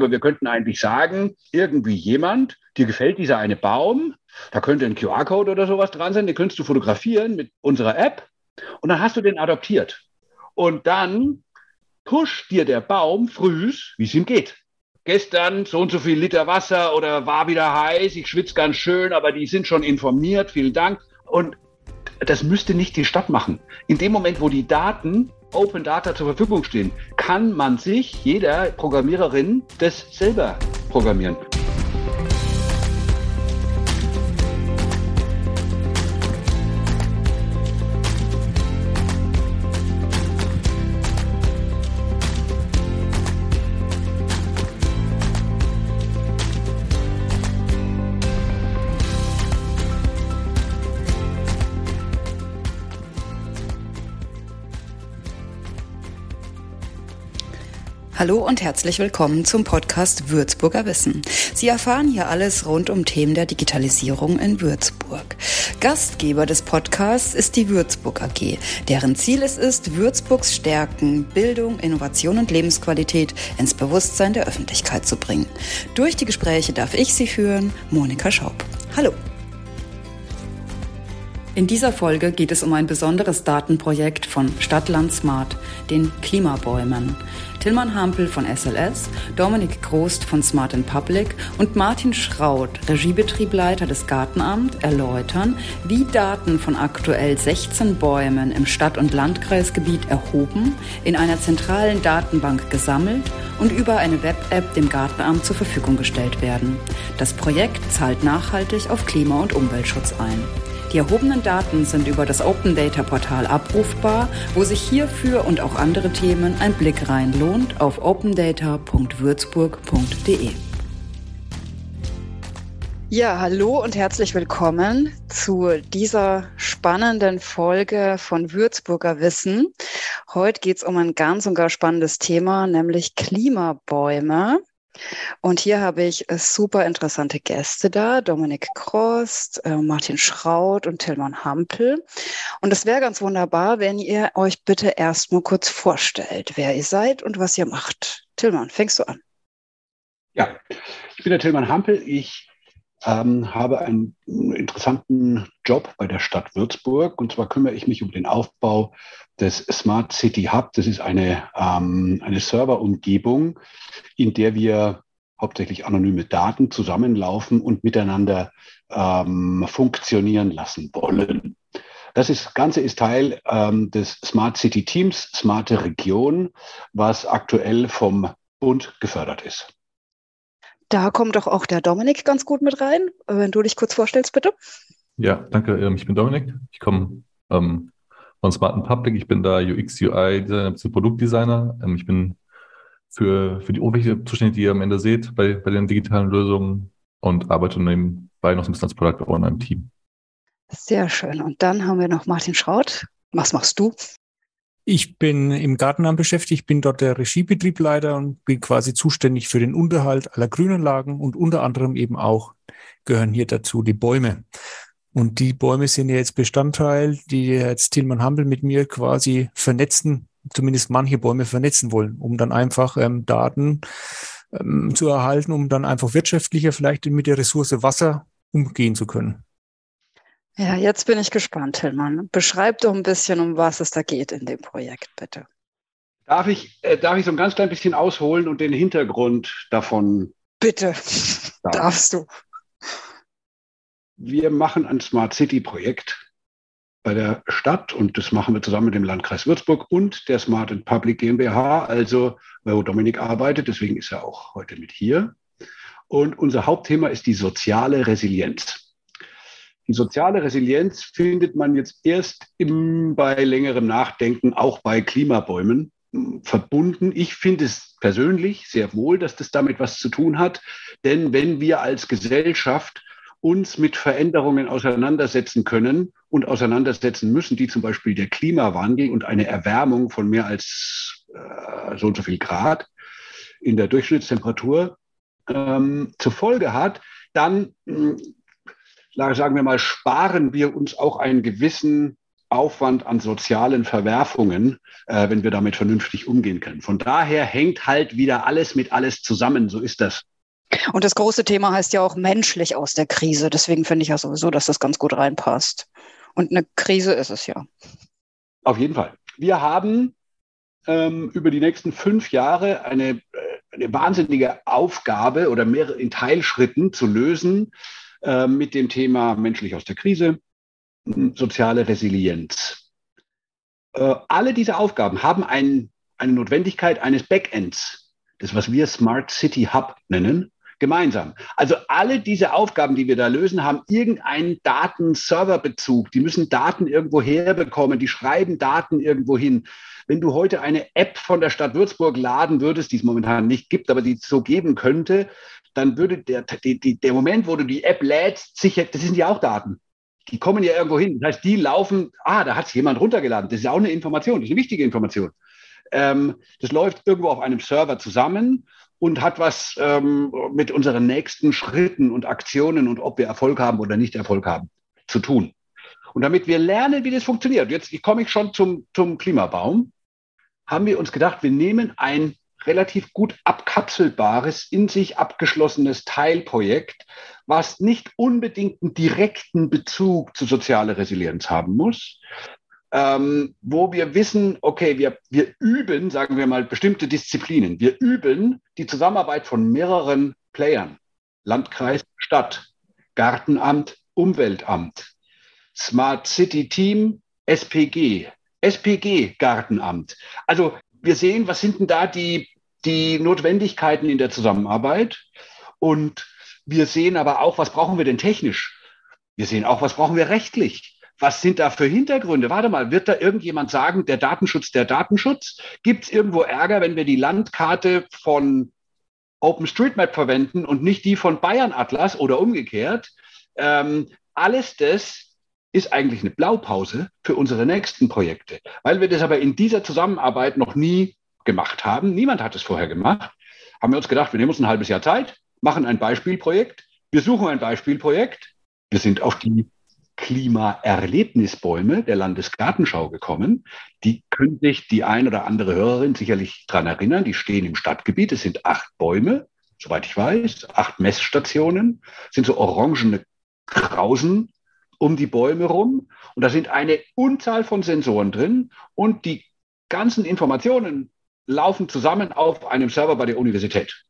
Aber wir könnten eigentlich sagen, irgendwie jemand, dir gefällt dieser eine Baum, da könnte ein QR-Code oder sowas dran sein, den könntest du fotografieren mit unserer App und dann hast du den adoptiert. Und dann pusht dir der Baum frühs, wie es ihm geht. Gestern so und so viel Liter Wasser oder war wieder heiß, ich schwitze ganz schön, aber die sind schon informiert, vielen Dank. Und das müsste nicht die Stadt machen. In dem Moment, wo die Daten Open Data zur Verfügung stehen, kann man sich, jeder Programmiererin, das selber programmieren. Hallo und herzlich willkommen zum Podcast Würzburger Wissen. Sie erfahren hier alles rund um Themen der Digitalisierung in Würzburg. Gastgeber des Podcasts ist die Würzburg AG, deren Ziel es ist, Würzburgs Stärken, Bildung, Innovation und Lebensqualität ins Bewusstsein der Öffentlichkeit zu bringen. Durch die Gespräche darf ich Sie führen, Monika Schaub. Hallo. In dieser Folge geht es um ein besonderes Datenprojekt von Stadtland Smart, den Klimabäumen. Tillmann Hampel von SLS, Dominik Grost von Smart in Public und Martin Schraut, Regiebetriebleiter des Gartenamt, erläutern, wie Daten von aktuell 16 Bäumen im Stadt- und Landkreisgebiet erhoben, in einer zentralen Datenbank gesammelt und über eine Web-App dem Gartenamt zur Verfügung gestellt werden. Das Projekt zahlt nachhaltig auf Klima- und Umweltschutz ein. Die erhobenen Daten sind über das Open Data Portal abrufbar, wo sich hierfür und auch andere Themen ein Blick rein lohnt auf opendata.würzburg.de. Ja, hallo und herzlich willkommen zu dieser spannenden Folge von Würzburger Wissen. Heute geht es um ein ganz und gar spannendes Thema, nämlich Klimabäume. Und hier habe ich äh, super interessante Gäste da, Dominik Krost, äh, Martin Schraut und Tillmann Hampel. Und es wäre ganz wunderbar, wenn ihr euch bitte erst mal kurz vorstellt, wer ihr seid und was ihr macht. Tillmann, fängst du an? Ja, ich bin der Tillmann Hampel. Ich ähm, habe einen interessanten Job bei der Stadt Würzburg. Und zwar kümmere ich mich um den Aufbau des Smart City Hub. Das ist eine, ähm, eine Serverumgebung, in der wir hauptsächlich anonyme Daten zusammenlaufen und miteinander ähm, funktionieren lassen wollen. Das ist, Ganze ist Teil ähm, des Smart City Teams, Smarte Region, was aktuell vom Bund gefördert ist. Da kommt doch auch der Dominik ganz gut mit rein. Wenn du dich kurz vorstellst, bitte. Ja, danke. Ähm, ich bin Dominik. Ich komme ähm, von Smart Public. Ich bin da UX, UI Designer, Produktdesigner. Ähm, ich bin für, für die Oberfläche zuständig, die ihr am Ende seht bei, bei den digitalen Lösungen und arbeite nebenbei noch ein bisschen als Product Owner im Team. Sehr schön. Und dann haben wir noch Martin Schraut. Was machst du? Ich bin im Gartenamt beschäftigt, bin dort der Regiebetriebleiter und bin quasi zuständig für den Unterhalt aller Grünanlagen und unter anderem eben auch gehören hier dazu die Bäume. Und die Bäume sind ja jetzt Bestandteil, die jetzt Tilman Hampel mit mir quasi vernetzen, zumindest manche Bäume vernetzen wollen, um dann einfach ähm, Daten ähm, zu erhalten, um dann einfach wirtschaftlicher vielleicht mit der Ressource Wasser umgehen zu können. Ja, jetzt bin ich gespannt, Hillmann. Beschreib doch ein bisschen, um was es da geht in dem Projekt, bitte. Darf ich, äh, darf ich so ein ganz klein bisschen ausholen und den Hintergrund davon? Bitte, darf. darfst du. Wir machen ein Smart City Projekt bei der Stadt und das machen wir zusammen mit dem Landkreis Würzburg und der Smart and Public GmbH, also wo Dominik arbeitet, deswegen ist er auch heute mit hier. Und unser Hauptthema ist die soziale Resilienz. Die soziale Resilienz findet man jetzt erst im, bei längerem Nachdenken auch bei Klimabäumen verbunden. Ich finde es persönlich sehr wohl, dass das damit was zu tun hat. Denn wenn wir als Gesellschaft uns mit Veränderungen auseinandersetzen können und auseinandersetzen müssen, die zum Beispiel der Klimawandel und eine Erwärmung von mehr als äh, so und so viel Grad in der Durchschnittstemperatur ähm, zur Folge hat, dann hm, sagen wir mal, sparen wir uns auch einen gewissen Aufwand an sozialen Verwerfungen, äh, wenn wir damit vernünftig umgehen können. Von daher hängt halt wieder alles mit alles zusammen. So ist das. Und das große Thema heißt ja auch menschlich aus der Krise. Deswegen finde ich ja sowieso, dass das ganz gut reinpasst. Und eine Krise ist es ja. Auf jeden Fall. Wir haben ähm, über die nächsten fünf Jahre eine, äh, eine wahnsinnige Aufgabe oder mehrere in Teilschritten zu lösen äh, mit dem Thema menschlich aus der Krise, soziale Resilienz. Äh, alle diese Aufgaben haben ein, eine Notwendigkeit eines Backends, das was wir Smart City Hub nennen, gemeinsam. Also alle diese Aufgaben, die wir da lösen, haben irgendeinen Datenserverbezug. Die müssen Daten irgendwo herbekommen, die schreiben Daten irgendwo hin. Wenn du heute eine App von der Stadt Würzburg laden würdest, die es momentan nicht gibt, aber die es so geben könnte, dann würde der, die, der Moment, wo du die App lädst, sicher, das sind ja auch Daten. Die kommen ja irgendwo hin. Das heißt, die laufen, ah, da hat es jemand runtergeladen. Das ist auch eine Information, das ist eine wichtige Information. Ähm, das läuft irgendwo auf einem Server zusammen und hat was ähm, mit unseren nächsten Schritten und Aktionen und ob wir Erfolg haben oder nicht Erfolg haben zu tun. Und damit wir lernen, wie das funktioniert, jetzt komme ich schon zum, zum Klimabaum, haben wir uns gedacht, wir nehmen ein relativ gut abkapselbares, in sich abgeschlossenes Teilprojekt, was nicht unbedingt einen direkten Bezug zu sozialer Resilienz haben muss, ähm, wo wir wissen, okay, wir, wir üben, sagen wir mal, bestimmte Disziplinen. Wir üben die Zusammenarbeit von mehreren Playern. Landkreis, Stadt, Gartenamt, Umweltamt, Smart City Team, SPG, SPG Gartenamt. Also wir sehen, was sind denn da die, die Notwendigkeiten in der Zusammenarbeit? Und wir sehen aber auch, was brauchen wir denn technisch? Wir sehen auch, was brauchen wir rechtlich? Was sind da für Hintergründe? Warte mal, wird da irgendjemand sagen, der Datenschutz, der Datenschutz? Gibt es irgendwo Ärger, wenn wir die Landkarte von OpenStreetMap verwenden und nicht die von Bayern Atlas oder umgekehrt? Ähm, alles das ist eigentlich eine Blaupause für unsere nächsten Projekte. Weil wir das aber in dieser Zusammenarbeit noch nie gemacht haben, niemand hat es vorher gemacht, haben wir uns gedacht, wir nehmen uns ein halbes Jahr Zeit, machen ein Beispielprojekt, wir suchen ein Beispielprojekt, wir sind auf die Klimaerlebnisbäume der Landesgartenschau gekommen. Die können sich die ein oder andere Hörerin sicherlich daran erinnern. Die stehen im Stadtgebiet. Es sind acht Bäume, soweit ich weiß, acht Messstationen, Es sind so orangene Krausen um die Bäume rum. Und da sind eine Unzahl von Sensoren drin und die ganzen Informationen laufen zusammen auf einem Server bei der Universität.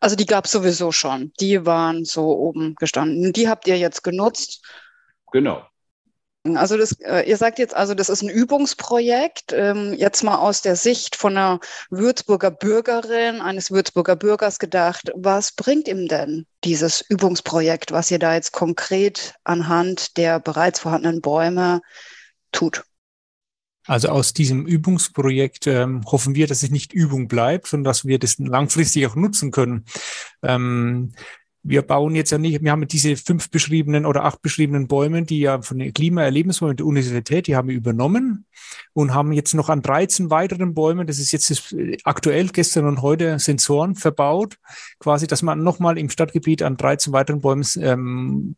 Also die gab es sowieso schon. Die waren so oben gestanden. Die habt ihr jetzt genutzt Genau. Also das, äh, ihr sagt jetzt also, das ist ein Übungsprojekt. Ähm, jetzt mal aus der Sicht von einer Würzburger Bürgerin, eines Würzburger Bürgers gedacht, was bringt ihm denn dieses Übungsprojekt, was ihr da jetzt konkret anhand der bereits vorhandenen Bäume tut? Also aus diesem Übungsprojekt ähm, hoffen wir, dass es nicht Übung bleibt, sondern dass wir das langfristig auch nutzen können. Ähm, wir bauen jetzt ja nicht, wir haben diese fünf beschriebenen oder acht beschriebenen Bäume, die ja von den Klimaerlebnisbäumen der Universität, die haben wir übernommen und haben jetzt noch an 13 weiteren Bäumen, das ist jetzt das, äh, aktuell gestern und heute Sensoren verbaut, quasi, dass man nochmal im Stadtgebiet an 13 weiteren Bäumen ähm,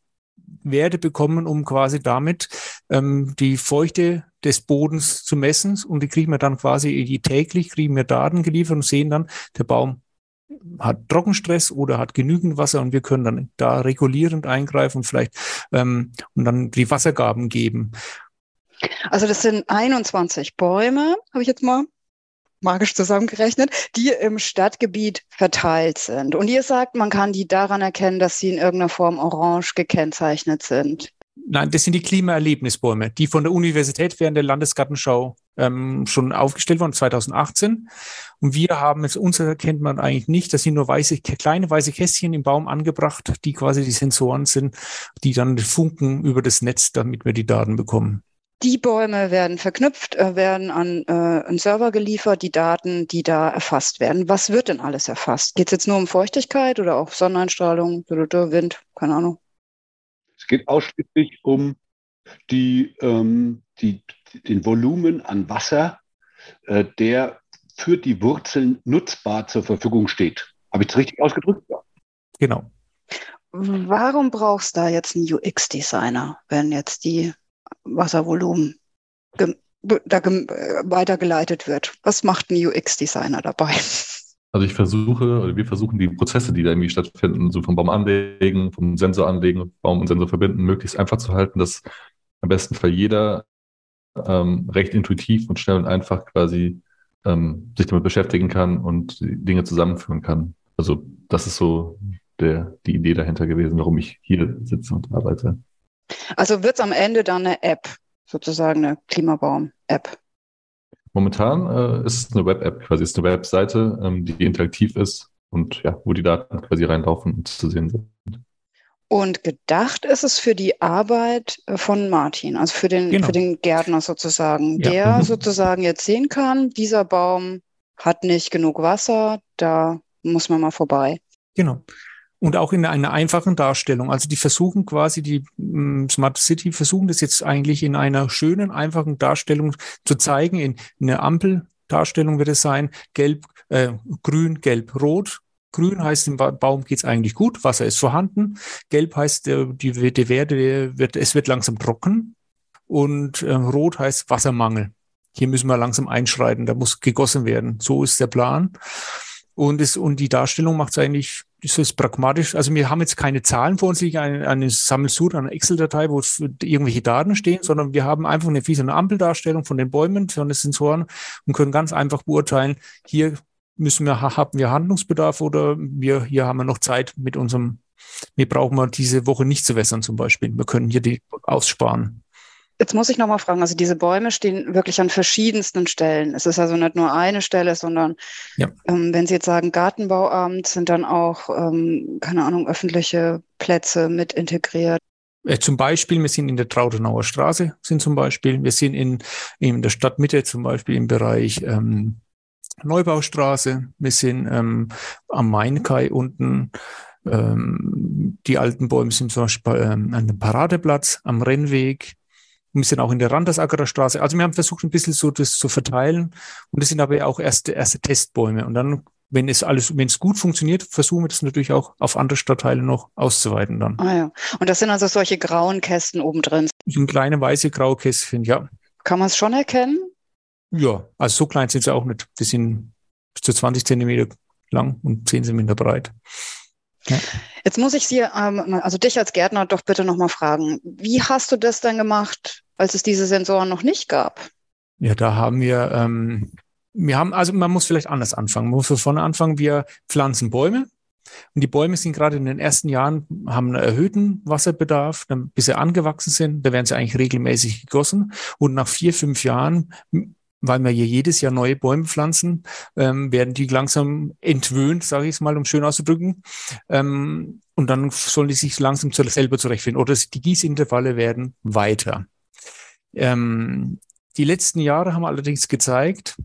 Werte bekommen, um quasi damit ähm, die Feuchte des Bodens zu messen und die kriegen wir dann quasi täglich, kriegen wir Daten geliefert und sehen dann, der Baum hat Trockenstress oder hat genügend Wasser und wir können dann da regulierend eingreifen und vielleicht ähm, und dann die Wassergaben geben. Also das sind 21 Bäume, habe ich jetzt mal magisch zusammengerechnet, die im Stadtgebiet verteilt sind. Und ihr sagt, man kann die daran erkennen, dass sie in irgendeiner Form orange gekennzeichnet sind. Nein, das sind die Klimaerlebnisbäume, die von der Universität während der Landesgartenschau ähm, schon aufgestellt wurden, 2018. Und wir haben es, uns erkennt man eigentlich nicht, das sind nur weiße, kleine weiße Kästchen im Baum angebracht, die quasi die Sensoren sind, die dann funken über das Netz, damit wir die Daten bekommen. Die Bäume werden verknüpft, äh, werden an äh, einen Server geliefert, die Daten, die da erfasst werden. Was wird denn alles erfasst? Geht es jetzt nur um Feuchtigkeit oder auch Sonneneinstrahlung, Wind, keine Ahnung? Es geht ausschließlich um die, ähm, die, den Volumen an Wasser, äh, der für die Wurzeln nutzbar zur Verfügung steht. Habe ich das richtig ausgedrückt? Ja. Genau. Warum brauchst du da jetzt einen UX-Designer, wenn jetzt die Wasservolumen da weitergeleitet wird. Was macht ein UX-Designer dabei? Also ich versuche, oder wir versuchen die Prozesse, die da irgendwie stattfinden, so vom Baum anlegen, vom Sensor anlegen, Baum und Sensor verbinden, möglichst einfach zu halten, dass am besten Fall jeder ähm, recht intuitiv und schnell und einfach quasi ähm, sich damit beschäftigen kann und Dinge zusammenführen kann. Also das ist so der, die Idee dahinter gewesen, warum ich hier sitze und arbeite. Also wird es am Ende dann eine App, sozusagen eine Klimabaum-App? Momentan äh, ist es eine Web-App, quasi ist eine Webseite, ähm, die interaktiv ist und ja, wo die Daten quasi reinlaufen und zu sehen sind. Und gedacht ist es für die Arbeit äh, von Martin, also für den, genau. für den Gärtner sozusagen, ja. der mhm. sozusagen jetzt sehen kann, dieser Baum hat nicht genug Wasser, da muss man mal vorbei. Genau und auch in einer einfachen Darstellung. Also die versuchen quasi, die mm, Smart City versuchen das jetzt eigentlich in einer schönen, einfachen Darstellung zu zeigen. In, in einer Ampeldarstellung wird es sein, gelb, äh, grün, gelb, rot. Grün heißt, im Baum geht's eigentlich gut, Wasser ist vorhanden. Gelb heißt, die, die Werde wird, es wird langsam trocken. Und äh, rot heißt Wassermangel. Hier müssen wir langsam einschreiten, da muss gegossen werden. So ist der Plan. Und, es, und die Darstellung macht es eigentlich, ist pragmatisch. Also wir haben jetzt keine Zahlen vor uns liegen, eine, eine Sammelsur, eine Excel-Datei, wo irgendwelche Daten stehen, sondern wir haben einfach eine, eine Ampeldarstellung von den Bäumen, von den Sensoren und können ganz einfach beurteilen, hier müssen wir, haben wir Handlungsbedarf oder wir, hier haben wir noch Zeit mit unserem, wir brauchen wir diese Woche nicht zu wässern zum Beispiel. Wir können hier die aussparen. Jetzt muss ich nochmal fragen, also diese Bäume stehen wirklich an verschiedensten Stellen. Es ist also nicht nur eine Stelle, sondern ja. ähm, wenn Sie jetzt sagen Gartenbauamt, sind dann auch, ähm, keine Ahnung, öffentliche Plätze mit integriert. Äh, zum Beispiel, wir sind in der Trautenauer Straße, sind zum Beispiel, wir sind in, in der Stadtmitte zum Beispiel im Bereich ähm, Neubaustraße, wir sind ähm, am Mainkai unten, ähm, die alten Bäume sind zum Beispiel ähm, an dem Paradeplatz, am Rennweg, wir sind auch in der Randersackerer Straße. Also wir haben versucht, ein bisschen so das zu verteilen. Und das sind aber ja auch erste, erste Testbäume. Und dann, wenn es alles, wenn es gut funktioniert, versuchen wir das natürlich auch auf andere Stadtteile noch auszuweiten dann. Ah ja. Und das sind also solche grauen Kästen oben drin. Sind kleine weiße graue Kästchen, ja. Kann man es schon erkennen? Ja, also so klein sind sie auch nicht. Die sind bis zu 20 Zentimeter lang und 10 Zentimeter breit. Ja. Jetzt muss ich Sie, ähm, also dich als Gärtner doch bitte nochmal fragen. Wie hast du das denn gemacht, als es diese Sensoren noch nicht gab? Ja, da haben wir, ähm, wir haben, also man muss vielleicht anders anfangen. Man muss von vorne anfangen. Wir pflanzen Bäume. Und die Bäume sind gerade in den ersten Jahren, haben einen erhöhten Wasserbedarf, dann, bis sie angewachsen sind. Da werden sie eigentlich regelmäßig gegossen. Und nach vier, fünf Jahren weil wir hier jedes Jahr neue Bäume pflanzen, ähm, werden die langsam entwöhnt, sage ich es mal, um schön auszudrücken. Ähm, und dann sollen die sich langsam selber zurechtfinden. Oder die Gießintervalle werden weiter. Ähm, die letzten Jahre haben allerdings gezeigt,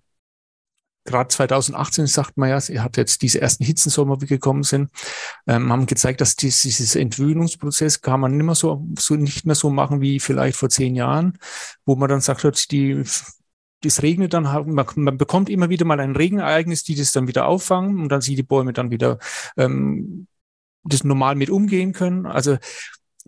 gerade 2018 sagt man ja, er hat jetzt diese ersten Hitzensommer, wie gekommen sind, ähm, haben gezeigt, dass dies, dieses Entwöhnungsprozess kann man nicht mehr so, so nicht mehr so machen wie vielleicht vor zehn Jahren, wo man dann sagt, die das regnet dann, man, man, bekommt immer wieder mal ein Regenereignis, die das dann wieder auffangen und dann sieht die Bäume dann wieder ähm, das normal mit umgehen können. Also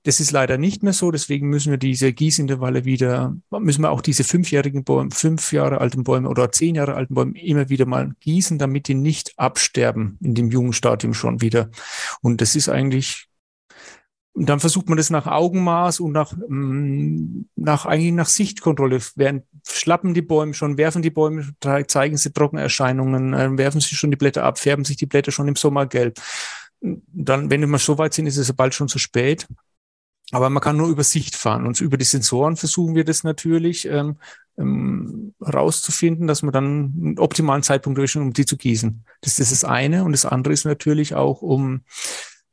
das ist leider nicht mehr so, deswegen müssen wir diese Gießintervalle wieder, müssen wir auch diese fünfjährigen Bäume, fünf Jahre alten Bäume oder zehn Jahre alten Bäume immer wieder mal gießen, damit die nicht absterben in dem jungen Stadium schon wieder. Und das ist eigentlich und dann versucht man das nach Augenmaß und nach, mm, nach eigentlich nach Sichtkontrolle. Während schlappen die Bäume schon, werfen die Bäume, zeigen sie Trockenerscheinungen, äh, werfen sie schon die Blätter ab, färben sich die Blätter schon im Sommer gelb. Dann, wenn wir so weit sind, ist es bald schon zu spät. Aber man kann nur über Sicht fahren. Und über die Sensoren versuchen wir das natürlich ähm, ähm, rauszufinden, dass man dann einen optimalen Zeitpunkt erwischen, um die zu gießen. Das, ist das eine. Und das andere ist natürlich auch, um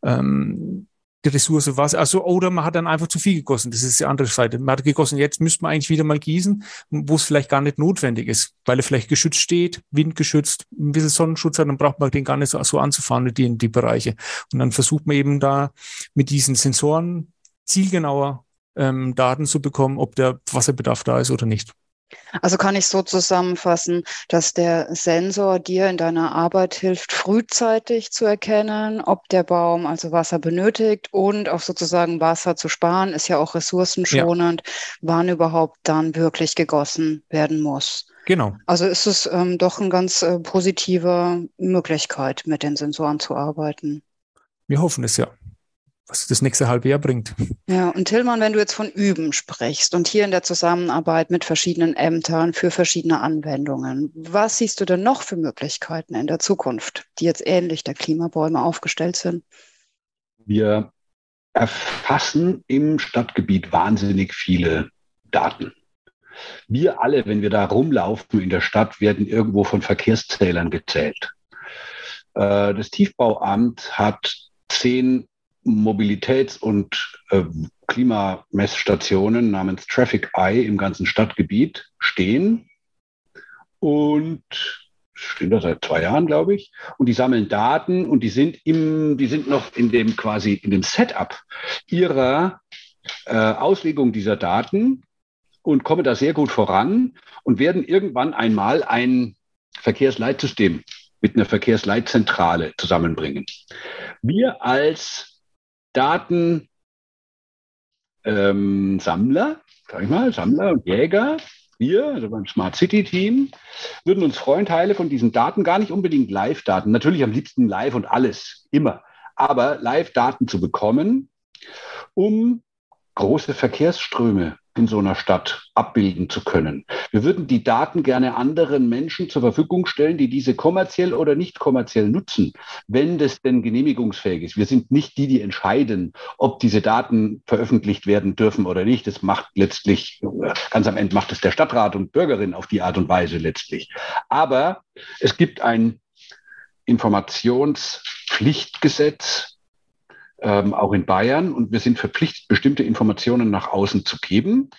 ähm, die Ressource Wasser. Also, oder man hat dann einfach zu viel gegossen. Das ist die andere Seite. Man hat gegossen, jetzt müsste man eigentlich wieder mal gießen, wo es vielleicht gar nicht notwendig ist, weil er vielleicht geschützt steht, windgeschützt, ein bisschen Sonnenschutz hat, dann braucht man den gar nicht so, so anzufahren, die, die Bereiche. Und dann versucht man eben da mit diesen Sensoren zielgenauer ähm, Daten zu bekommen, ob der Wasserbedarf da ist oder nicht. Also kann ich so zusammenfassen, dass der Sensor dir in deiner Arbeit hilft, frühzeitig zu erkennen, ob der Baum also Wasser benötigt und auch sozusagen Wasser zu sparen, ist ja auch ressourcenschonend, ja. wann überhaupt dann wirklich gegossen werden muss. Genau. Also ist es ähm, doch eine ganz äh, positive Möglichkeit, mit den Sensoren zu arbeiten. Wir hoffen es ja was das nächste halbe Jahr bringt. Ja, und Tillmann, wenn du jetzt von Üben sprichst und hier in der Zusammenarbeit mit verschiedenen Ämtern für verschiedene Anwendungen, was siehst du denn noch für Möglichkeiten in der Zukunft, die jetzt ähnlich der Klimabäume aufgestellt sind? Wir erfassen im Stadtgebiet wahnsinnig viele Daten. Wir alle, wenn wir da rumlaufen in der Stadt, werden irgendwo von Verkehrszählern gezählt. Äh, das Tiefbauamt hat zehn Mobilitäts- und äh, Klimamessstationen namens Traffic Eye im ganzen Stadtgebiet stehen und stehen da seit zwei Jahren, glaube ich, und die sammeln Daten und die sind im, die sind noch in dem quasi in dem Setup ihrer äh, Auslegung dieser Daten und kommen da sehr gut voran und werden irgendwann einmal ein Verkehrsleitsystem mit einer Verkehrsleitzentrale zusammenbringen. Wir als Datensammler, ähm, sag ich mal, Sammler und Jäger, wir, also beim Smart City Team, würden uns freuen, Teile von diesen Daten, gar nicht unbedingt Live-Daten, natürlich am liebsten live und alles, immer, aber Live-Daten zu bekommen, um große Verkehrsströme in so einer Stadt abbilden zu können. Wir würden die Daten gerne anderen Menschen zur Verfügung stellen, die diese kommerziell oder nicht kommerziell nutzen, wenn das denn genehmigungsfähig ist. Wir sind nicht die, die entscheiden, ob diese Daten veröffentlicht werden dürfen oder nicht. Das macht letztlich, ganz am Ende macht es der Stadtrat und Bürgerin auf die Art und Weise letztlich. Aber es gibt ein Informationspflichtgesetz, ähm, auch in Bayern. Und wir sind verpflichtet, bestimmte Informationen nach außen zu geben.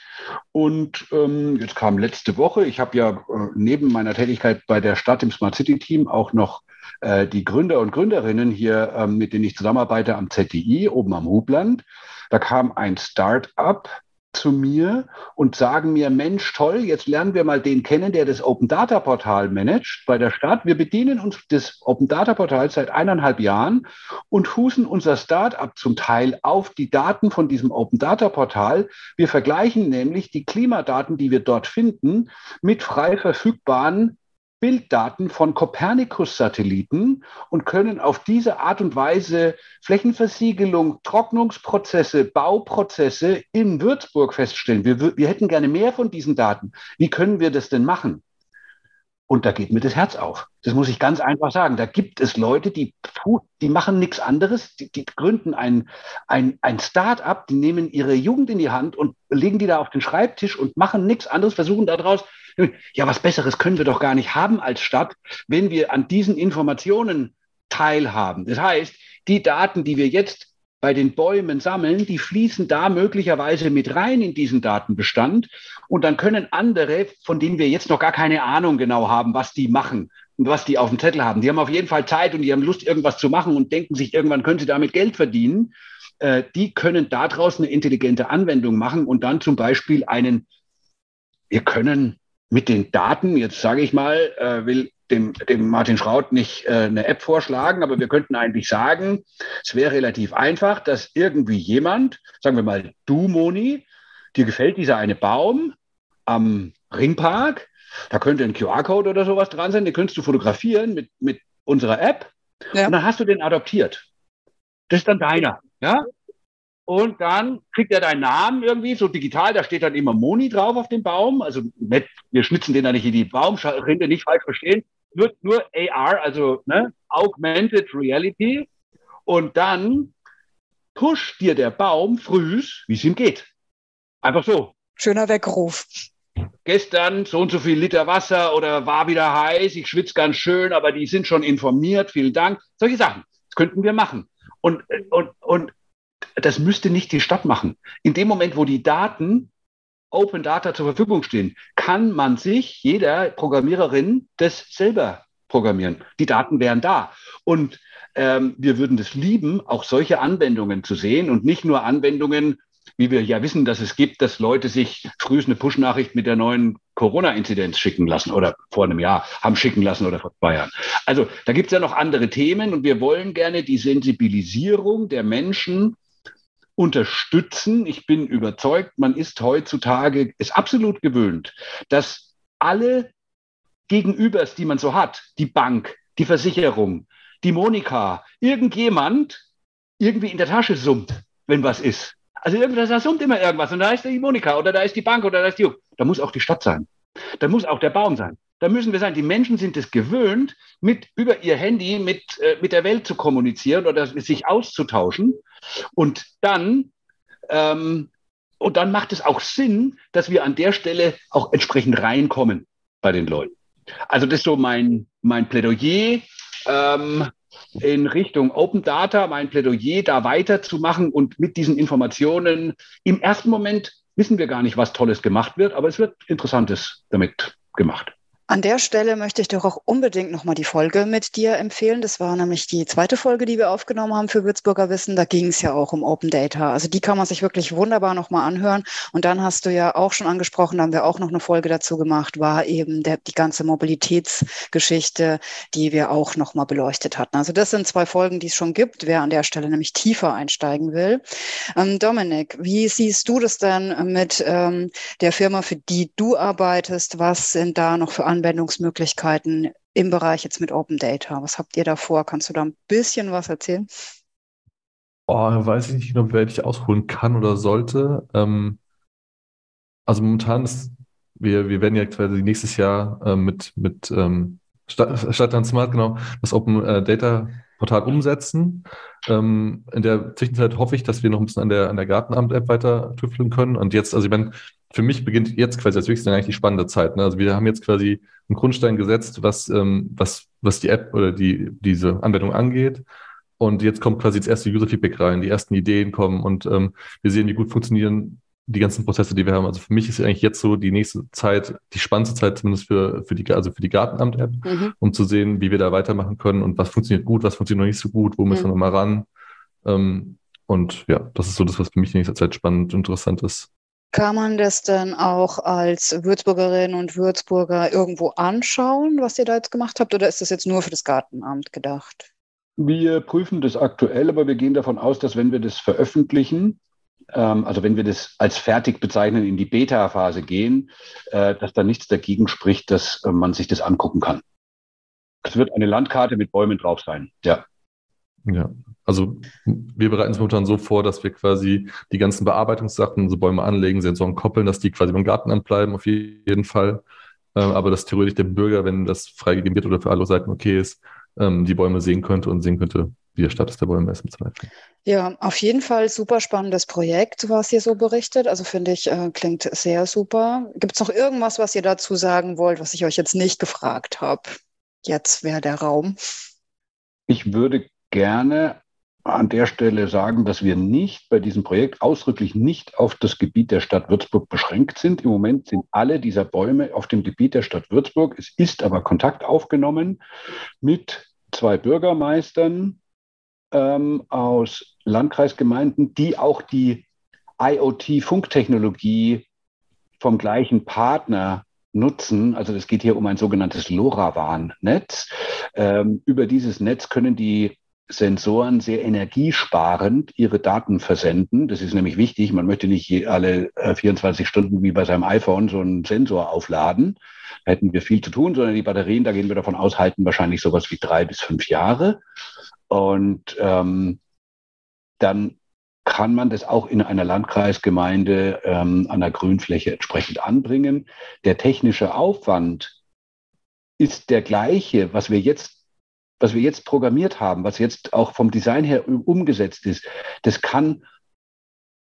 Und ähm, jetzt kam letzte Woche, ich habe ja äh, neben meiner Tätigkeit bei der Stadt im Smart City Team auch noch äh, die Gründer und Gründerinnen hier, ähm, mit denen ich zusammenarbeite am ZDI, oben am Hubland. Da kam ein Start-up, zu mir und sagen mir, Mensch, toll, jetzt lernen wir mal den kennen, der das Open Data Portal managt bei der Stadt. Wir bedienen uns des Open Data Portals seit eineinhalb Jahren und fußen unser Startup zum Teil auf die Daten von diesem Open Data Portal. Wir vergleichen nämlich die Klimadaten, die wir dort finden, mit frei verfügbaren Bilddaten von Copernicus-Satelliten und können auf diese Art und Weise Flächenversiegelung, Trocknungsprozesse, Bauprozesse in Würzburg feststellen. Wir, wir hätten gerne mehr von diesen Daten. Wie können wir das denn machen? Und da geht mir das Herz auf. Das muss ich ganz einfach sagen. Da gibt es Leute, die, die machen nichts anderes, die, die gründen ein, ein, ein Start-up, die nehmen ihre Jugend in die Hand und legen die da auf den Schreibtisch und machen nichts anderes, versuchen daraus ja, was Besseres können wir doch gar nicht haben als Stadt, wenn wir an diesen Informationen teilhaben. Das heißt, die Daten, die wir jetzt bei den Bäumen sammeln, die fließen da möglicherweise mit rein in diesen Datenbestand. Und dann können andere, von denen wir jetzt noch gar keine Ahnung genau haben, was die machen und was die auf dem Zettel haben, die haben auf jeden Fall Zeit und die haben Lust, irgendwas zu machen und denken sich, irgendwann können sie damit Geld verdienen. Äh, die können daraus eine intelligente Anwendung machen und dann zum Beispiel einen, wir können mit den Daten, jetzt sage ich mal, äh, will dem, dem Martin Schraut nicht äh, eine App vorschlagen, aber wir könnten eigentlich sagen, es wäre relativ einfach, dass irgendwie jemand, sagen wir mal du, Moni, dir gefällt dieser eine Baum am Ringpark, da könnte ein QR-Code oder sowas dran sein, den könntest du fotografieren mit, mit unserer App ja. und dann hast du den adoptiert. Das ist dann deiner. Ja? Und dann kriegt er deinen Namen irgendwie, so digital, da steht dann immer Moni drauf auf dem Baum. Also nicht, wir schnitzen den da nicht in die Baumrinde, nicht falsch verstehen. Wird nur AR, also ne, Augmented Reality. Und dann pusht dir der Baum frühs, wie es ihm geht. Einfach so. Schöner Weckruf. Gestern so und so viel Liter Wasser oder war wieder heiß, ich schwitze ganz schön, aber die sind schon informiert, vielen Dank. Solche Sachen. Das könnten wir machen. Und, und, und das müsste nicht die Stadt machen. In dem Moment, wo die Daten Open Data zur Verfügung stehen, kann man sich, jeder Programmiererin, das selber programmieren. Die Daten wären da. Und ähm, wir würden es lieben, auch solche Anwendungen zu sehen und nicht nur Anwendungen wie wir ja wissen, dass es gibt, dass Leute sich früh eine Push-Nachricht mit der neuen Corona-Inzidenz schicken lassen oder vor einem Jahr haben schicken lassen oder vor zwei Jahren. Also da gibt es ja noch andere Themen und wir wollen gerne die Sensibilisierung der Menschen unterstützen. Ich bin überzeugt, man ist heutzutage, ist absolut gewöhnt, dass alle Gegenübers, die man so hat, die Bank, die Versicherung, die Monika, irgendjemand irgendwie in der Tasche summt, wenn was ist. Also da summt immer irgendwas und da ist die Monika oder da ist die Bank oder da ist die. Da muss auch die Stadt sein. Da muss auch der Baum sein. Da müssen wir sein. Die Menschen sind es gewöhnt, mit über ihr Handy mit, äh, mit der Welt zu kommunizieren oder sich auszutauschen. Und dann, ähm, und dann macht es auch Sinn, dass wir an der Stelle auch entsprechend reinkommen bei den Leuten. Also das ist so mein, mein Plädoyer. Ähm, in Richtung Open Data, mein Plädoyer da weiterzumachen und mit diesen Informationen. Im ersten Moment wissen wir gar nicht, was Tolles gemacht wird, aber es wird Interessantes damit gemacht. An der Stelle möchte ich doch auch unbedingt nochmal die Folge mit dir empfehlen. Das war nämlich die zweite Folge, die wir aufgenommen haben für Würzburger Wissen. Da ging es ja auch um Open Data. Also die kann man sich wirklich wunderbar nochmal anhören. Und dann hast du ja auch schon angesprochen, da haben wir auch noch eine Folge dazu gemacht, war eben der, die ganze Mobilitätsgeschichte, die wir auch nochmal beleuchtet hatten. Also das sind zwei Folgen, die es schon gibt, wer an der Stelle nämlich tiefer einsteigen will. Ähm, Dominik, wie siehst du das denn mit ähm, der Firma, für die du arbeitest? Was sind da noch für Anwendungsmöglichkeiten im Bereich jetzt mit Open Data? Was habt ihr da vor? Kannst du da ein bisschen was erzählen? Oh, weiß ich nicht genau, wer ich ausholen kann oder sollte. Ähm, also momentan ist, wir, wir werden ja quasi nächstes Jahr äh, mit, mit ähm, Stadt, Stadtland Smart, genau, das Open äh, Data Portal umsetzen. Ähm, in der Zwischenzeit hoffe ich, dass wir noch ein bisschen an der, an der Gartenamt-App weiter tüfteln können. Und jetzt, also ich meine, für mich beginnt jetzt quasi als höchste eigentlich die spannende Zeit. Ne? Also wir haben jetzt quasi einen Grundstein gesetzt, was, ähm, was, was die App oder die, diese Anwendung angeht. Und jetzt kommt quasi das erste User-Feedback rein, die ersten Ideen kommen und ähm, wir sehen, wie gut funktionieren die ganzen Prozesse, die wir haben. Also für mich ist eigentlich jetzt so die nächste Zeit, die spannendste Zeit zumindest für, für die, also für die Gartenamt-App, mhm. um zu sehen, wie wir da weitermachen können und was funktioniert gut, was funktioniert noch nicht so gut, wo müssen mhm. wir mal ran. Ähm, und ja, das ist so das, was für mich in nächster Zeit spannend und interessant ist. Kann man das dann auch als Würzburgerin und Würzburger irgendwo anschauen, was ihr da jetzt gemacht habt, oder ist das jetzt nur für das Gartenamt gedacht? Wir prüfen das aktuell, aber wir gehen davon aus, dass wenn wir das veröffentlichen, ähm, also wenn wir das als fertig bezeichnen, in die Beta-Phase gehen, äh, dass da nichts dagegen spricht, dass äh, man sich das angucken kann. Es wird eine Landkarte mit Bäumen drauf sein, ja. Ja, also wir bereiten es momentan so vor, dass wir quasi die ganzen Bearbeitungssachen, so Bäume anlegen, Sensoren koppeln, dass die quasi beim Gartenamt bleiben, auf jeden Fall. Ähm, aber dass theoretisch der Bürger, wenn das freigegeben wird oder für alle Seiten okay ist, ähm, die Bäume sehen könnte und sehen könnte, wie der Status der Bäume ist im Zweifel. Ja, auf jeden Fall super spannendes Projekt, was ihr so berichtet. Also finde ich, äh, klingt sehr super. Gibt es noch irgendwas, was ihr dazu sagen wollt, was ich euch jetzt nicht gefragt habe? Jetzt wäre der Raum. Ich würde gerne an der Stelle sagen, dass wir nicht bei diesem Projekt ausdrücklich nicht auf das Gebiet der Stadt Würzburg beschränkt sind. Im Moment sind alle dieser Bäume auf dem Gebiet der Stadt Würzburg. Es ist aber Kontakt aufgenommen mit zwei Bürgermeistern ähm, aus Landkreisgemeinden, die auch die IoT-Funktechnologie vom gleichen Partner nutzen. Also es geht hier um ein sogenanntes LoRaWAN-Netz. Ähm, über dieses Netz können die Sensoren sehr energiesparend ihre Daten versenden. Das ist nämlich wichtig. Man möchte nicht alle 24 äh, Stunden wie bei seinem iPhone so einen Sensor aufladen. Da hätten wir viel zu tun, sondern die Batterien, da gehen wir davon aus, halten wahrscheinlich sowas wie drei bis fünf Jahre. Und ähm, dann kann man das auch in einer Landkreisgemeinde ähm, an der Grünfläche entsprechend anbringen. Der technische Aufwand ist der gleiche, was wir jetzt was wir jetzt programmiert haben, was jetzt auch vom Design her umgesetzt ist, das kann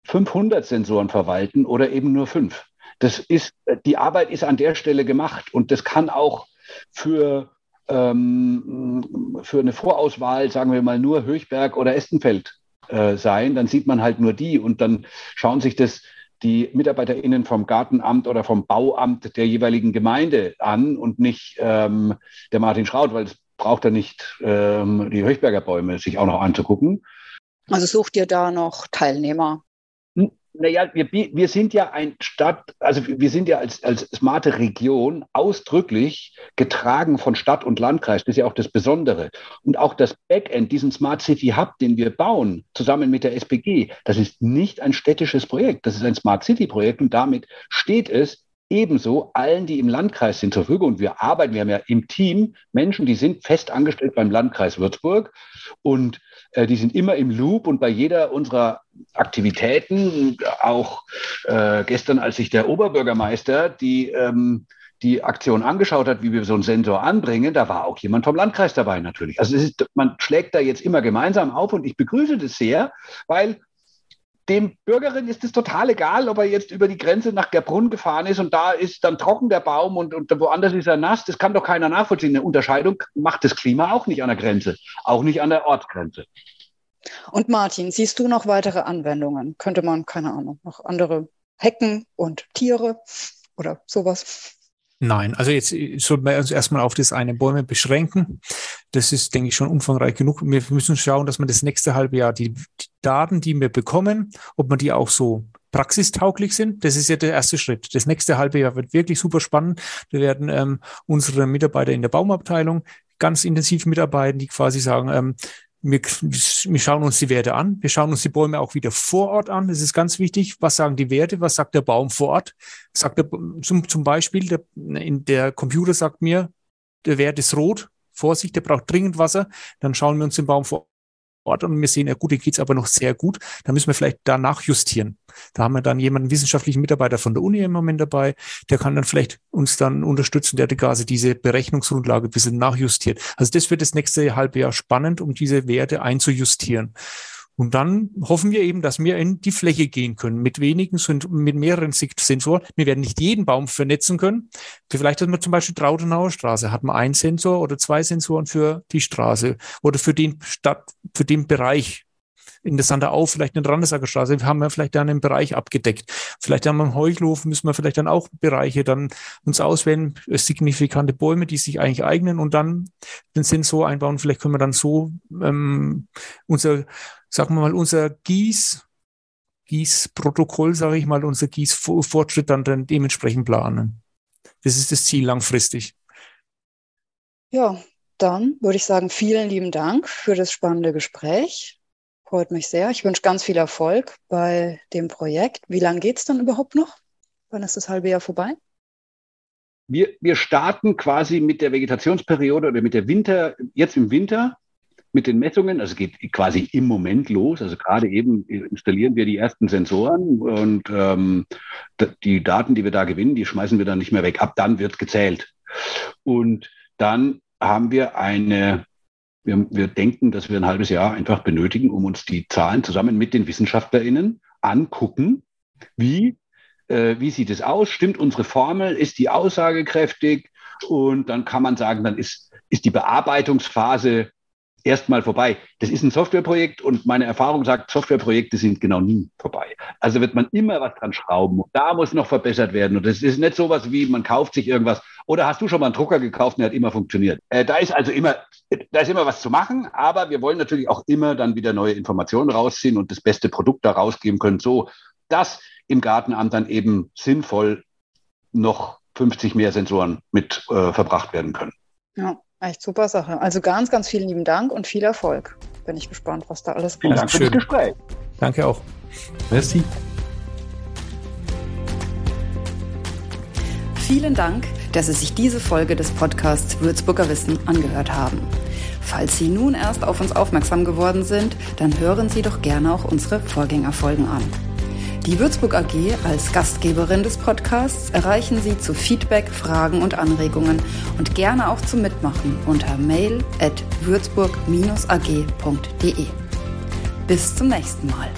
500 Sensoren verwalten oder eben nur fünf. Das ist, die Arbeit ist an der Stelle gemacht und das kann auch für, ähm, für eine Vorauswahl, sagen wir mal, nur Höchberg oder Estenfeld äh, sein. Dann sieht man halt nur die und dann schauen sich das die MitarbeiterInnen vom Gartenamt oder vom Bauamt der jeweiligen Gemeinde an und nicht ähm, der Martin Schraut, weil es braucht er nicht ähm, die Höchberger Bäume sich auch noch anzugucken. Also sucht ihr da noch Teilnehmer? Naja, wir, wir sind ja ein Stadt, also wir sind ja als, als smarte Region ausdrücklich getragen von Stadt und Landkreis. Das ist ja auch das Besondere. Und auch das Backend, diesen Smart City Hub, den wir bauen, zusammen mit der SPG, das ist nicht ein städtisches Projekt, das ist ein Smart City Projekt und damit steht es ebenso allen, die im Landkreis sind, zur Verfügung. Und wir arbeiten, wir haben ja im Team Menschen, die sind fest angestellt beim Landkreis Würzburg und äh, die sind immer im Loop und bei jeder unserer Aktivitäten, auch äh, gestern, als sich der Oberbürgermeister die ähm, die Aktion angeschaut hat, wie wir so einen Sensor anbringen, da war auch jemand vom Landkreis dabei natürlich. Also ist, man schlägt da jetzt immer gemeinsam auf und ich begrüße das sehr, weil dem Bürgerin ist es total egal, ob er jetzt über die Grenze nach Gerbrunn gefahren ist und da ist dann trocken der Baum und, und woanders ist er nass. Das kann doch keiner nachvollziehen. Eine Unterscheidung macht das Klima auch nicht an der Grenze, auch nicht an der Ortsgrenze. Und Martin, siehst du noch weitere Anwendungen? Könnte man, keine Ahnung, noch andere Hecken und Tiere oder sowas? Nein, also jetzt sollten wir uns erstmal auf das eine Bäume beschränken. Das ist, denke ich, schon umfangreich genug. Wir müssen schauen, dass man das nächste halbe Jahr die, die Daten, die wir bekommen, ob man die auch so praxistauglich sind. Das ist ja der erste Schritt. Das nächste halbe Jahr wird wirklich super spannend. Da werden ähm, unsere Mitarbeiter in der Baumabteilung ganz intensiv mitarbeiten, die quasi sagen, ähm, wir, wir schauen uns die Werte an. Wir schauen uns die Bäume auch wieder vor Ort an. Das ist ganz wichtig. Was sagen die Werte? Was sagt der Baum vor Ort? Sagt der, zum, zum Beispiel, der, in der Computer sagt mir, der Wert ist rot. Vorsicht, der braucht dringend Wasser. Dann schauen wir uns den Baum vor Ort und wir sehen, ja gut, hier geht's aber noch sehr gut. Da müssen wir vielleicht danach justieren. Da haben wir dann jemanden, wissenschaftlichen Mitarbeiter von der Uni im Moment dabei, der kann dann vielleicht uns dann unterstützen, der quasi diese Berechnungsgrundlage ein bisschen nachjustiert. Also das wird das nächste halbe Jahr spannend, um diese Werte einzujustieren. Und dann hoffen wir eben, dass wir in die Fläche gehen können mit wenigen, mit mehreren Sensoren. Wir werden nicht jeden Baum vernetzen können. Vielleicht hat man zum Beispiel Trautenauer Straße, hat man einen Sensor oder zwei Sensoren für die Straße oder für den Stadt, für den Bereich in der Sanderau, vielleicht in der Randesacker Straße, haben wir vielleicht dann einen Bereich abgedeckt. Vielleicht haben wir im Heuchlof, müssen wir vielleicht dann auch Bereiche dann uns auswählen, signifikante Bäume, die sich eigentlich eignen und dann den Sensor einbauen. Vielleicht können wir dann so ähm, unser, sagen wir mal, unser Gieß, Gießprotokoll, sage ich mal, unser Gießfortschritt dann, dann dementsprechend planen. Das ist das Ziel langfristig. Ja, dann würde ich sagen, vielen lieben Dank für das spannende Gespräch. Freut mich sehr. Ich wünsche ganz viel Erfolg bei dem Projekt. Wie lange geht es dann überhaupt noch? Wann ist das halbe Jahr vorbei? Wir, wir starten quasi mit der Vegetationsperiode oder mit der Winter, jetzt im Winter mit den Messungen. Also geht quasi im Moment los. Also gerade eben installieren wir die ersten Sensoren und ähm, die Daten, die wir da gewinnen, die schmeißen wir dann nicht mehr weg. Ab dann wird gezählt. Und dann haben wir eine wir, wir denken, dass wir ein halbes Jahr einfach benötigen, um uns die Zahlen zusammen mit den WissenschaftlerInnen angucken. Wie, äh, wie sieht es aus? Stimmt unsere Formel? Ist die aussagekräftig? Und dann kann man sagen, dann ist, ist die Bearbeitungsphase erstmal vorbei. Das ist ein Softwareprojekt und meine Erfahrung sagt, Softwareprojekte sind genau nie vorbei. Also wird man immer was dran schrauben. Da muss noch verbessert werden. Und das ist nicht so was wie, man kauft sich irgendwas. Oder hast du schon mal einen Drucker gekauft und der hat immer funktioniert? Äh, da ist also immer, da ist immer was zu machen, aber wir wollen natürlich auch immer dann wieder neue Informationen rausziehen und das beste Produkt da rausgeben können, so dass im Gartenamt dann eben sinnvoll noch 50 mehr Sensoren mit äh, verbracht werden können. Ja. Echt super Sache. Also ganz, ganz vielen lieben Dank und viel Erfolg. Bin ich gespannt, was da alles kommt. Vielen Dank für das Gespräch. Danke auch. Merci. Vielen Dank, dass Sie sich diese Folge des Podcasts Würzburger Wissen angehört haben. Falls Sie nun erst auf uns aufmerksam geworden sind, dann hören Sie doch gerne auch unsere Vorgängerfolgen an. Die Würzburg AG als Gastgeberin des Podcasts erreichen Sie zu Feedback, Fragen und Anregungen und gerne auch zum Mitmachen unter mail at würzburg-ag.de. Bis zum nächsten Mal.